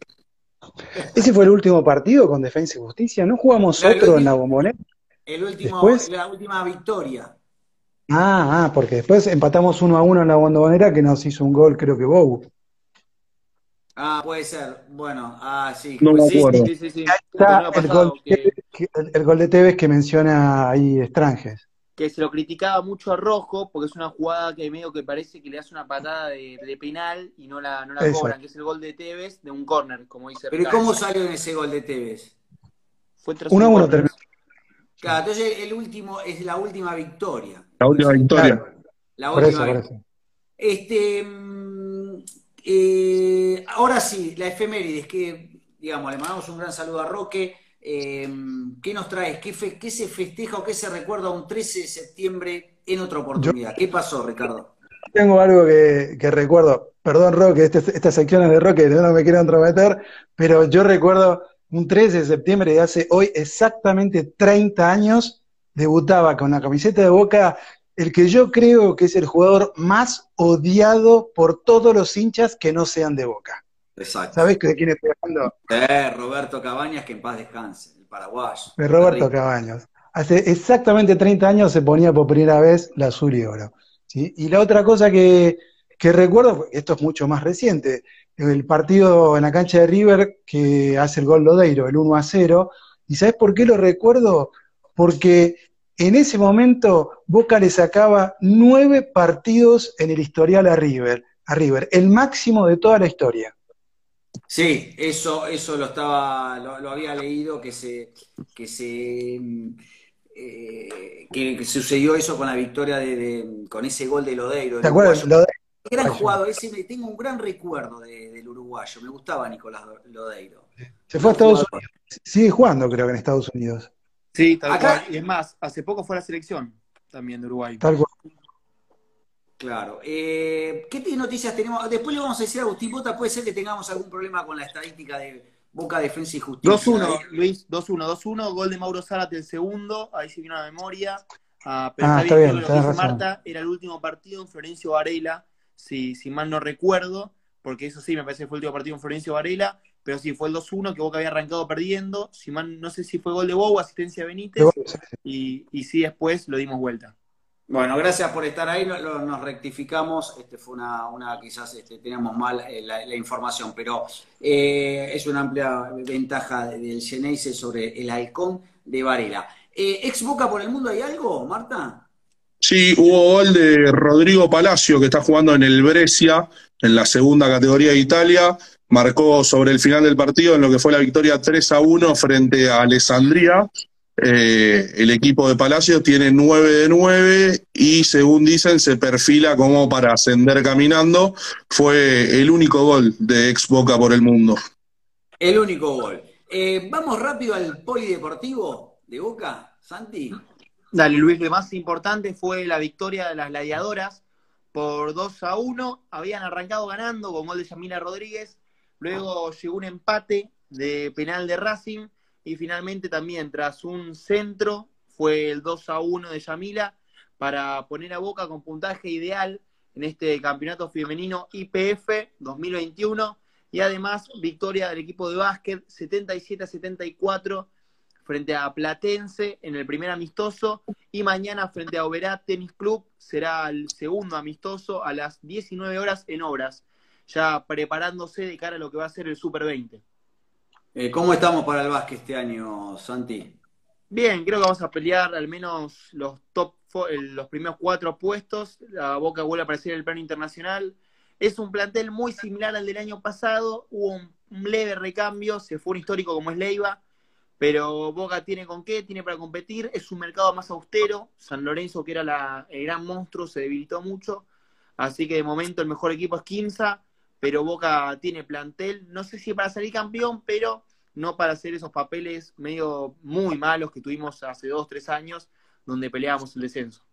D: Ese fue el último partido con Defensa y Justicia. ¿No jugamos otro en la bombonera?
A: El último, la última victoria.
D: Ah, ah, porque después empatamos uno a uno en la bombonera que nos hizo un gol, creo que Bow.
A: Ah, puede ser. Bueno, ah, sí.
C: No
A: me
C: acuerdo.
D: Sí, sí, sí, Ahí está el gol, el, gol, de Tevez que menciona ahí Estranges.
B: Que se lo criticaba mucho a Rojo porque es una jugada que medio que parece que le hace una patada de, penal y no la, no la cobran, que es el gol de Tevez de un córner, como dice.
A: Pero ¿y cómo salió en ese gol de Tevez?
D: Fue tras 1 a 1 terminó.
A: Claro, entonces el último es la última victoria.
C: La última victoria.
A: La última victoria. Este, mm, eh, ahora sí, la efemérides, que digamos, le mandamos un gran saludo a Roque. Eh, ¿Qué nos traes? ¿Qué, ¿Qué, se festeja o qué se recuerda un 13 de septiembre en otra oportunidad? ¿Qué pasó, Ricardo?
D: Tengo algo que, recuerdo. Perdón, Roque, este, esta sección es de Roque, no me quiero entrometer, pero yo recuerdo un 13 de septiembre de hace hoy exactamente 30 años, debutaba con la camiseta de Boca el que yo creo que es el jugador más odiado por todos los hinchas que no sean de Boca.
A: Exacto.
D: ¿Sabés de quién estoy hablando?
A: Eh, Roberto Cabañas, que en paz descanse, el paraguayo.
D: De Roberto Cabañas. Hace exactamente 30 años se ponía por primera vez la azul y oro. ¿sí? Y la otra cosa que, que recuerdo, esto es mucho más reciente, el partido en la cancha de River que hace el gol Lodeiro, el 1 a 0. ¿Y sabes por qué lo recuerdo? Porque en ese momento Boca le sacaba nueve partidos en el historial a River, a River, el máximo de toda la historia.
A: Sí, eso, eso lo estaba, lo, había leído que se, que se eh, que, sucedió eso con la victoria de, con ese gol de Lodeiro.
D: ¿Te acuerdas? Lodeiro?
A: Gran jugador, ese tengo un gran recuerdo del uruguayo, me gustaba Nicolás Lodeiro.
D: Se fue a Estados Unidos, sigue jugando creo que en Estados Unidos.
B: Sí, tal cual. Y es más, hace poco fue a la selección también de Uruguay.
D: Tal cual.
A: Claro. Eh, ¿Qué noticias tenemos? Después le vamos a decir a Agustín Bota, puede ser que tengamos algún problema con la estadística de Boca Defensa y Justicia.
B: 2-1, Luis, 2-1, 2-1, gol de Mauro Zárate el segundo, ahí se vino la memoria. Ah, pero ah, está bien, lo que dice Marta, era el último partido en Florencio Varela, si, si mal no recuerdo, porque eso sí, me parece que fue el último partido en Florencio Varela, pero sí, fue el 2-1 que Boca había arrancado perdiendo. Si no sé si fue gol de Bow, asistencia de Benítez. Y, y sí, después lo dimos vuelta.
A: Bueno, gracias por estar ahí. Nos rectificamos. Este fue una, una quizás este, teníamos mal eh, la, información, pero eh, es una amplia ventaja del Geneise sobre el halcón de Varela. Eh, ¿Ex Boca por el mundo hay algo, Marta?
C: Sí, hubo gol de Rodrigo Palacio, que está jugando en el Brescia, en la segunda categoría de Italia marcó sobre el final del partido en lo que fue la victoria 3 a 1 frente a Alessandría. Eh, el equipo de Palacio tiene 9 de 9 y según dicen se perfila como para ascender caminando. Fue el único gol de ex Boca por el mundo.
A: El único gol. Eh, vamos rápido al polideportivo de Boca, Santi.
B: Dale, Luis, lo más importante fue la victoria de las gladiadoras por 2 a 1. Habían arrancado ganando con gol de Yamila Rodríguez Luego llegó un empate de penal de Racing y finalmente también tras un centro fue el 2 a 1 de Yamila para poner a Boca con puntaje ideal en este campeonato femenino IPF 2021 y además victoria del equipo de básquet 77 a 74 frente a Platense en el primer amistoso y mañana frente a Oberá Tenis Club será el segundo amistoso a las 19 horas en Obras ya preparándose de cara a lo que va a ser el Super 20.
A: Eh, ¿Cómo estamos para el básquet este año, Santi?
B: Bien, creo que vamos a pelear al menos los top los primeros cuatro puestos. La Boca vuelve a aparecer en el plano internacional. Es un plantel muy similar al del año pasado. Hubo un, leve recambio. Se fue un histórico como es Leiva. Pero Boca tiene con qué, tiene para competir. Es un mercado más austero. San Lorenzo, que era el gran monstruo, se debilitó mucho. Así que de momento el mejor equipo es Quinza pero Boca tiene plantel, no sé si para salir campeón, pero no para hacer esos papeles medio muy malos que tuvimos hace dos, tres años, donde peleábamos el descenso.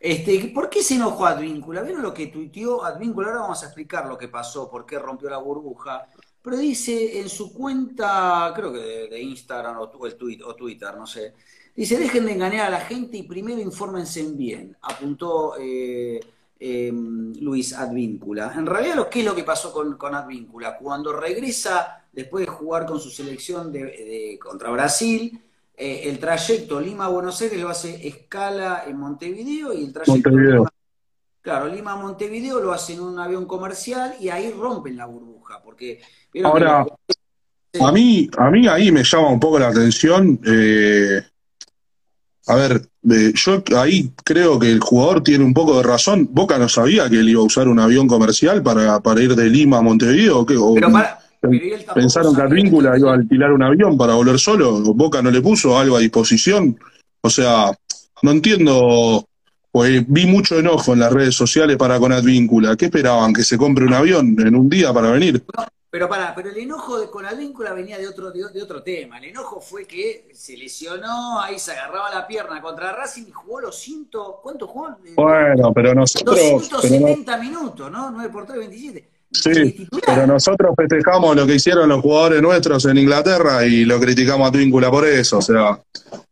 A: Este, ¿Por qué se enojó Advíncula? ¿Vieron lo que tuiteó Advíncula? Ahora vamos a explicar lo que pasó, por qué rompió la burbuja. Pero dice en su cuenta, creo que de, Instagram o, el tweet, o Twitter, no sé, dice, dejen de engañar a la gente y primero infórmense bien. Apuntó eh, eh, Luis Advíncula. En realidad, ¿qué es lo que pasó con, con Advíncula? Cuando regresa, después de jugar con su selección de, contra Brasil, eh, el trayecto Lima-Buenos Aires lo hace escala en Montevideo y el trayecto Lima, claro, Lima-Montevideo lo hace en un avión comercial y ahí rompen la burbuja. Porque,
C: Ahora, a, mí, a mí ahí me llama un poco la atención. Eh, a ver, yo ahí creo que el jugador tiene un poco de razón. Boca no sabía que él iba a usar un avión comercial para, para ir de Lima a Montevideo. ¿o ¿Pensaron que Advíncula iba a alquilar un avión para volver solo? ¿Boca no le puso algo a disposición? O sea, no entiendo. Pues vi mucho enojo en las redes sociales para con Advíncula. ¿Qué esperaban? ¿Que se compre un avión en un día para venir?
A: Pero para, pero el enojo de, con Advíncula venía de otro, de, otro tema. El enojo fue que se lesionó, ahí se agarraba la pierna contra Racing y jugó los 100, ¿cuánto jugó?
C: Bueno, pero nosotros...
A: 270 minutos, ¿no? 9 por 3, 27.
C: Sí, pero nosotros festejamos lo que hicieron los jugadores nuestros en Inglaterra y lo criticamos a Advíncula por eso, o sea,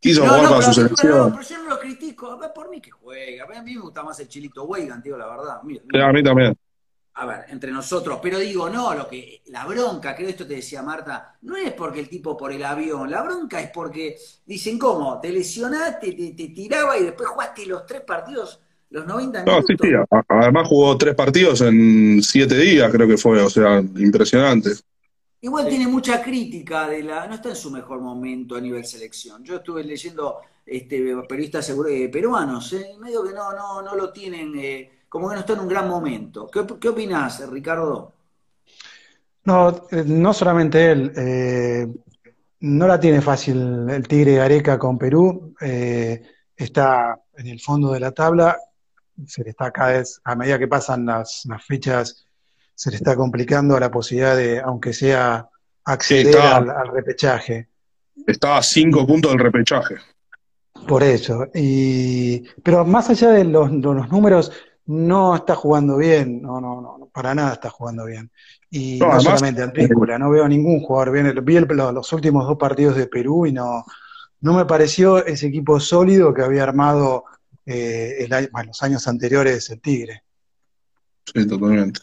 C: quiso jugar para su selección.
A: pero yo no lo critico, por mí que juega, a mí me gusta más el chilito Weigan, tío, la verdad.
C: a mí también.
A: A ver, entre nosotros, pero digo, no, lo que, la bronca, creo esto te decía Marta, no es porque el tipo por el avión, la bronca es porque dicen, ¿cómo? Te lesionaste, te, te tiraba y después jugaste los tres partidos, los 90 minutos.
C: No, sí, sí, además jugó tres partidos en siete días, creo que fue, o sea, impresionante.
A: Igual tiene mucha crítica de la, no está en su mejor momento a nivel selección. Yo estuve leyendo este, periodistas eh, peruanos, eh, medio que no, no, no lo tienen, eh, como que no está en un gran momento. ¿Qué, qué opinás, Ricardo?
D: No, no solamente él, no la tiene fácil el Tigre Gareca con Perú, está en el fondo de la tabla, se le está cada vez, a medida que pasan las, las fechas, se le está complicando la posibilidad de, aunque sea, acceder al, repechaje.
C: Está a cinco puntos del repechaje.
D: Por eso. Y, pero más allá de los, números, no está jugando bien. No, no, no, para nada está jugando bien. Y no, solamente Antícola, no veo a ningún jugador bien. Vi los últimos dos partidos de Perú y no, no me pareció ese equipo sólido que había armado eh, los años anteriores el Tigre.
C: Sí, totalmente.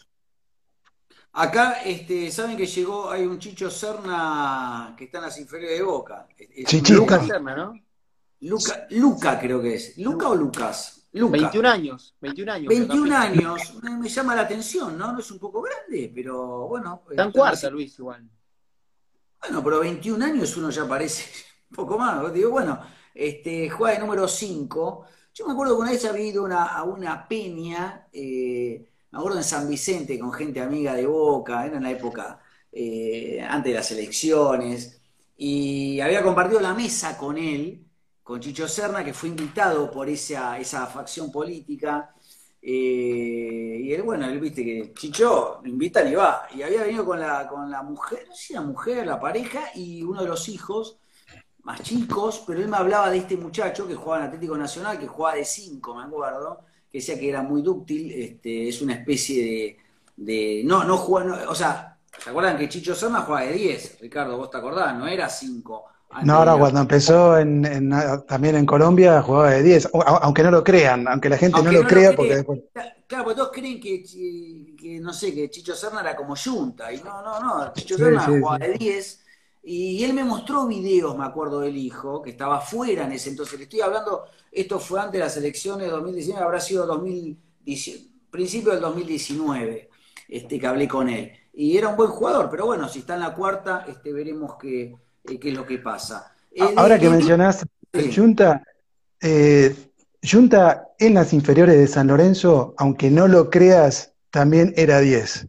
A: Acá, este, saben que llegó, hay un Chicho Serna que está en las inferiores de Boca.
B: Lucas Serna, ¿no?
A: Luca, Luca creo que es. ¿Luca o Lucas?
B: Luca. 21 años, 21 años.
A: 21 años, me, llama la atención, ¿no? No es un poco grande, pero bueno.
B: Está en cuarta, Luis, igual.
A: Bueno, pero 21 años uno ya parece un poco más. Digo, bueno, este, juega de número 5. Yo me acuerdo que una vez había ido una, a una peña, eh, me acuerdo en San Vicente con gente amiga de Boca, era en la época eh, antes de las elecciones, y había compartido la mesa con él, con Chicho Serna, que fue invitado por esa, esa facción política. Eh, y él, bueno, él viste que Chicho lo invitan y va. Y había venido con la, con la mujer, no sé si la mujer, la pareja y uno de los hijos más chicos, pero él me hablaba de este muchacho que jugaba en Atlético Nacional, que jugaba de 5, me acuerdo, que decía que era muy dúctil, este, es una especie de, no, no juega, o sea, ¿se acuerdan que Chicho Serna jugaba de 10? Ricardo, vos te acordás, no era 5.
D: No, ahora cuando empezó en, también en Colombia jugaba de 10, aunque no lo crean, aunque la gente no, lo, crea, porque después...
A: Claro, porque todos creen que, no sé, que Chicho Serna era como Junta, y no, no, no, Chicho Serna jugaba de 10, y él me mostró videos, me acuerdo del hijo, que estaba fuera en ese entonces, le estoy hablando esto fue antes de las elecciones de 2019, habrá sido 2019, principio del 2019, este, que hablé con él. Y era un buen jugador, pero bueno, si está en la cuarta, este, veremos qué, eh, qué es lo que pasa.
D: Ahora que mencionás Junta, eh, Junta en las inferiores de San Lorenzo, aunque no lo creas, también era 10.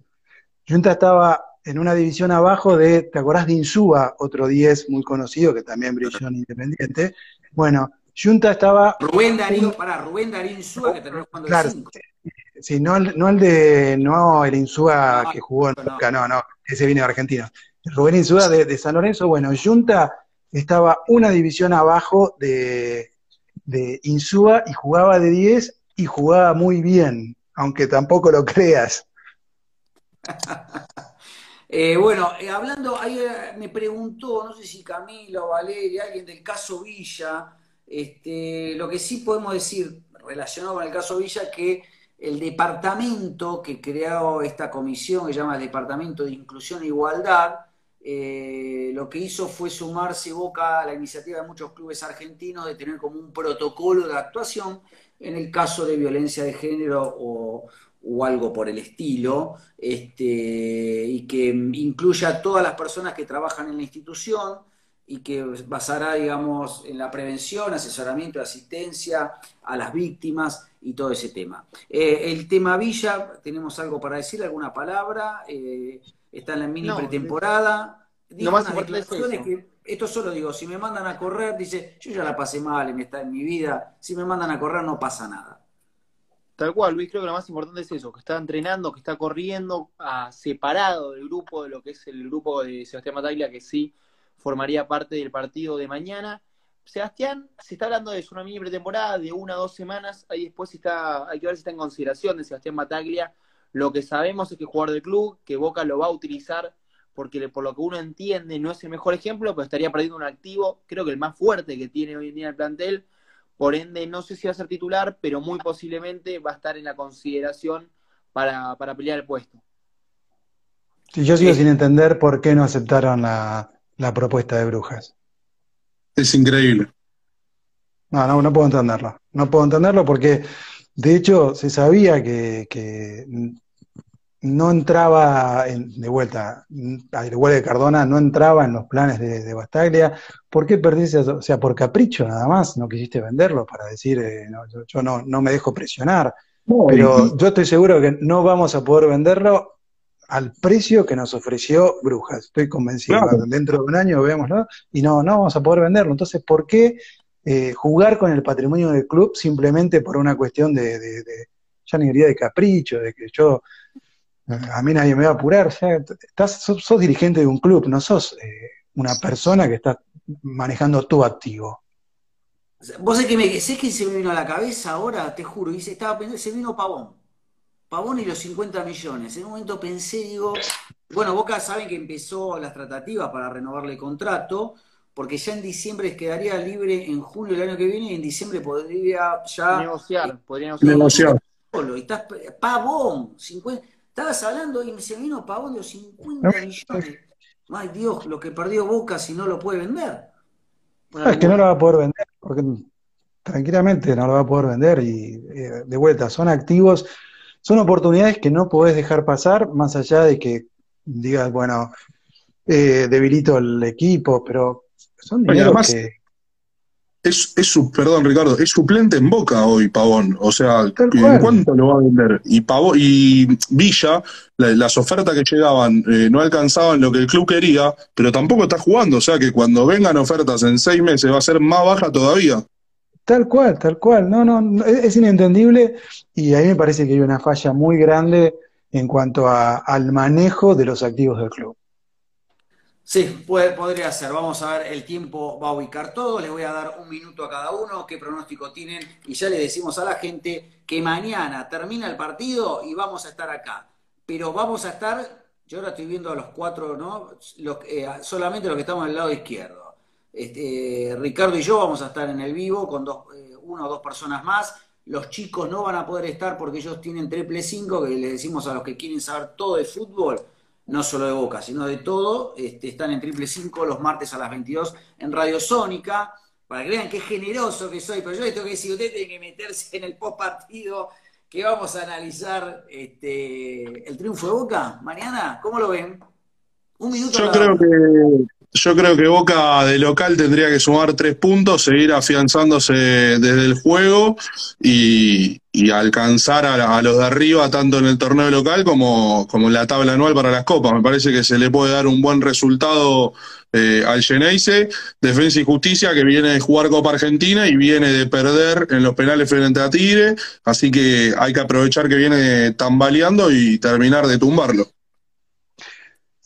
D: Junta estaba en una división abajo de, ¿te acordás de Insúa, otro 10 muy conocido que también brilló en Independiente? Bueno, Junta estaba.
A: Rubén Darío, para Rubén Darío Insúa, que terminó jugando
D: claro, Sí, no el, no el de. No el Insúa que jugó en no. no, ese viene de Argentina. Rubén Insúa de, San Lorenzo, bueno, Junta estaba una división abajo de, Insúa y jugaba de 10 y jugaba muy bien, aunque tampoco lo creas.
A: eh, bueno, eh, hablando, ahí eh, me preguntó, no sé si Camilo, Valeria, alguien del caso Villa, este, lo que sí podemos decir relacionado con el caso Villa, que el departamento que creó esta comisión, que se llama el Departamento de Inclusión e Igualdad, eh, lo que hizo fue sumarse Boca a la iniciativa de muchos clubes argentinos de tener como un protocolo de actuación en el caso de violencia de género o, algo por el estilo, este, y que incluya a todas las personas que trabajan en la institución, y que basará, digamos, en la prevención, asesoramiento, asistencia a las víctimas y todo ese tema. Eh, el tema Villa, ¿tenemos algo para decir? ¿Alguna palabra? Eh, está en la mini pretemporada.
B: no más importante
A: que esto solo digo, si me mandan a correr, dice, yo ya la pasé mal en, esta, en mi vida, si me mandan a correr no pasa nada.
B: Tal cual, Luis, creo que lo más importante es eso, que está entrenando, que está corriendo, ah, separado del grupo, de lo que es el grupo de Sebastián Mataglia, que sí formaría parte del partido de mañana. Sebastián, se está hablando de una mini pretemporada de una o dos semanas, ahí después está, hay que ver si está en consideración de Sebastián Mataglia. Lo que sabemos es que jugador del club, que Boca lo va a utilizar porque por lo que uno entiende no es el mejor ejemplo, pero estaría perdiendo un activo, creo que el más fuerte que tiene hoy en día el plantel, por ende no sé si va a ser titular, pero muy posiblemente va a estar en la consideración para, para pelear el puesto.
D: Sí, yo sigo sin entender por qué no aceptaron la, la propuesta de Brujas.
C: Es increíble.
D: No, no, no puedo entenderlo. No puedo entenderlo porque, de hecho, se sabía que, que no entraba en, de vuelta, al igual de Cardona, no entraba en los planes de, de Bastaglia. ¿Por qué perdiste? O sea, por capricho nada más, no quisiste venderlo para decir, eh, no, yo, yo no, no me dejo presionar.
C: No,
D: Pero yo estoy seguro que no vamos a poder venderlo al precio que nos ofreció Brujas. Estoy convencido.
C: Claro.
D: Dentro de un año veámoslo y no, no vamos a poder venderlo. Entonces, ¿por qué eh, jugar con el patrimonio del club simplemente por una cuestión de, de- ya ni diría de capricho, de que yo, eh, a mí nadie me va a apurar? O sea, estás, sos, sos dirigente de un club, no sos eh, una persona que está manejando tu activo.
A: Vos sabés que, me, sé que se me vino a la cabeza ahora, te juro, estaba pensando, se vino Pavón. Pavón y los 50 millones. En un momento pensé, digo, bueno, Boca saben que empezó las tratativas para renovarle el contrato, porque ya en diciembre quedaría libre en junio del año que viene y en diciembre podría ya
B: Negociar, podría negociar.
A: Solo. Y estás, Pavón, 50, estabas hablando y se vino Pavón de los 50 millones. Ay Dios, lo que perdió Boca si no lo puede vender.
D: Es que no lo va a poder vender, porque tranquilamente no lo va a poder vender y eh, de vuelta, son activos, son oportunidades que no podés dejar pasar, más allá de que digas, bueno, eh, debilito el equipo, pero son dineros
C: además-
D: que
C: Es, es su, perdón, Ricardo, es suplente en Boca hoy, Pavón. O sea, ¿en cuánto lo va a vender? Y Pavón, y Villa, la- las ofertas que llegaban eh, no alcanzaban lo que el club quería, pero tampoco está jugando. O sea que cuando vengan ofertas en seis meses va a ser más baja todavía.
D: Tal cual, tal cual. No, no, no, es, inentendible y a mí me parece que hay una falla muy grande en cuanto a- al manejo de los activos del club.
A: Sí, puede- podría ser. Vamos a ver, el tiempo va a ubicar todo. Les voy a dar un minuto a cada uno, qué pronóstico tienen. Y ya le decimos a la gente que mañana termina el partido y vamos a estar acá. Pero vamos a estar, yo ahora estoy viendo a los cuatro, ¿no? Los, eh, solamente los que estamos al lado izquierdo. Este, Ricardo y yo vamos a estar en el vivo con dos, eh, una o dos personas más. Los chicos no van a poder estar porque ellos tienen triple cinco, que les decimos a los que quieren saber todo de fútbol, no solo de Boca, sino de todo. Este, están en triple cinco los martes a las 22 en Radio Sónica, para que vean qué generoso que soy. Pero yo les tengo que decir, usted tiene que meterse en el post partido, que vamos a analizar este, el triunfo de Boca mañana. ¿Cómo lo ven? Un minuto
C: Yo
A: cada
C: creo
A: uno.
C: que, yo creo que Boca de local tendría que sumar tres puntos, seguir afianzándose desde el juego y, alcanzar a, a los de arriba, tanto en el torneo local como, como en la tabla anual para las copas. Me parece que se le puede dar un buen resultado eh, al Geneise. Defensa y Justicia, que viene de jugar Copa Argentina y viene de perder en los penales frente a Tigre. Así que hay que aprovechar que viene tambaleando y terminar de tumbarlo.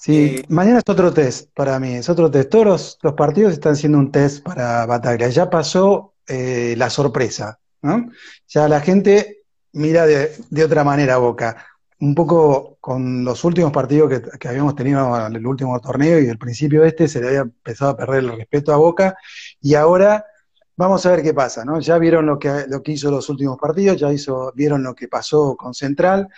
D: Sí,
A: Eh,
D: mañana es otro test para mí, es otro test. Todos los, los partidos están siendo un test para Bataglia. Ya pasó eh, la sorpresa, ¿no? Ya la gente mira de, de otra manera a Boca. Un poco con los últimos partidos que, que habíamos tenido en el último torneo y el principio de este se le había empezado a perder el respeto a Boca y ahora vamos a ver qué pasa, ¿no? Ya vieron lo que, lo que hizo los últimos partidos, ya hizo, vieron lo que pasó con Central.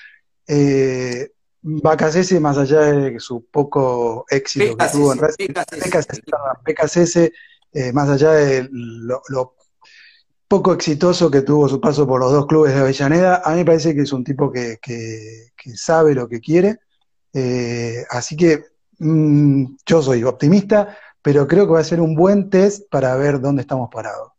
D: Eh, Bacasese, más allá de su poco éxito que tuvo en Racing,
A: Becasese,
D: Becasese, Becasese, eh, más allá de lo, lo poco exitoso que tuvo su paso por los dos clubes de Avellaneda, a mí me parece que es un tipo que, que- que sabe lo que quiere. Eh, así que mm, yo soy optimista, pero creo que va a ser un buen test para ver dónde estamos parados.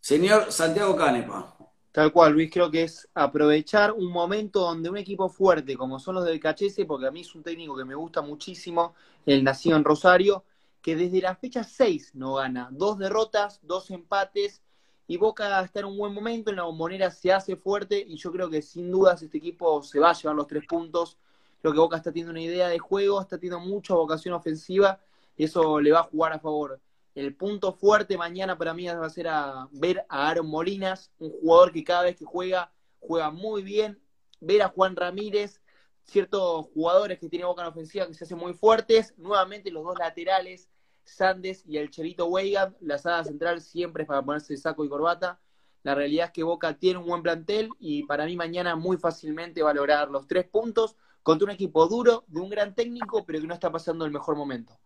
A: Señor Santiago Canepa.
B: Tal cual, Luis, creo que es aprovechar un momento donde un equipo fuerte, como son los del Cachese, porque a mí es un técnico que me gusta muchísimo, el nacido en Rosario, que desde la fecha 6 no gana. Dos derrotas, dos empates, y Boca está en un buen momento, en la bombonera se hace fuerte, y yo creo que sin dudas este equipo se va a llevar los tres puntos. Creo que Boca está teniendo una idea de juego, está teniendo mucha vocación ofensiva, y eso le va a jugar a favor. El punto fuerte mañana para mí va a ser a ver a Aaron Molinas, un jugador que cada vez que juega, juega muy bien. Ver a Juan Ramírez, ciertos jugadores que tiene Boca en ofensiva que se hacen muy fuertes. Nuevamente los dos laterales, Sandes y el Cherito Weigand. La saga central siempre es para ponerse saco y corbata. La realidad es que Boca tiene un buen plantel y para mí mañana muy fácilmente va a lograr los tres puntos contra un equipo duro, de un gran técnico, pero que no está pasando el mejor momento.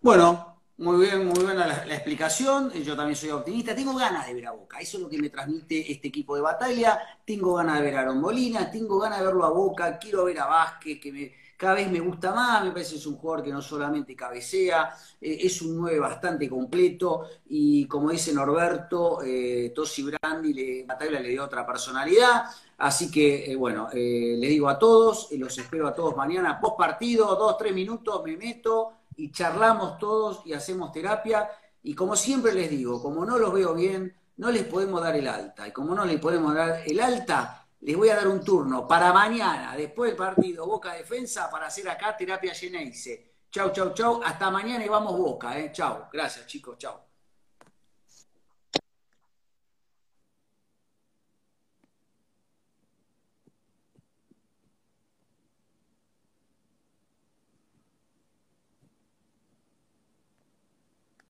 A: Bueno, muy bien, muy buena la, explicación. Yo también soy optimista. Tengo ganas de ver a Boca. Eso es lo que me transmite este equipo de batalla. Tengo ganas de ver a Aaron tengo ganas de verlo a Boca. Quiero ver a Vázquez, que me, cada vez me gusta más, me parece que es un jugador que no solamente cabecea, eh, es un 9 bastante completo y como dice Norberto, eh, Tosi Brandi, le, Batalla le dio otra personalidad, así que eh, bueno, eh, les digo a todos, los espero a todos mañana, post partido, dos, tres minutos, me meto y charlamos todos y hacemos terapia y como siempre les digo, como no los veo bien, no les podemos dar el alta y como no les podemos dar el alta, les voy a dar un turno para mañana, después del partido Boca Defensa, para hacer acá terapia Geneise. Chau, chau, chau. Hasta mañana y vamos Boca, ¿eh? Chau. Gracias, chicos. Chau.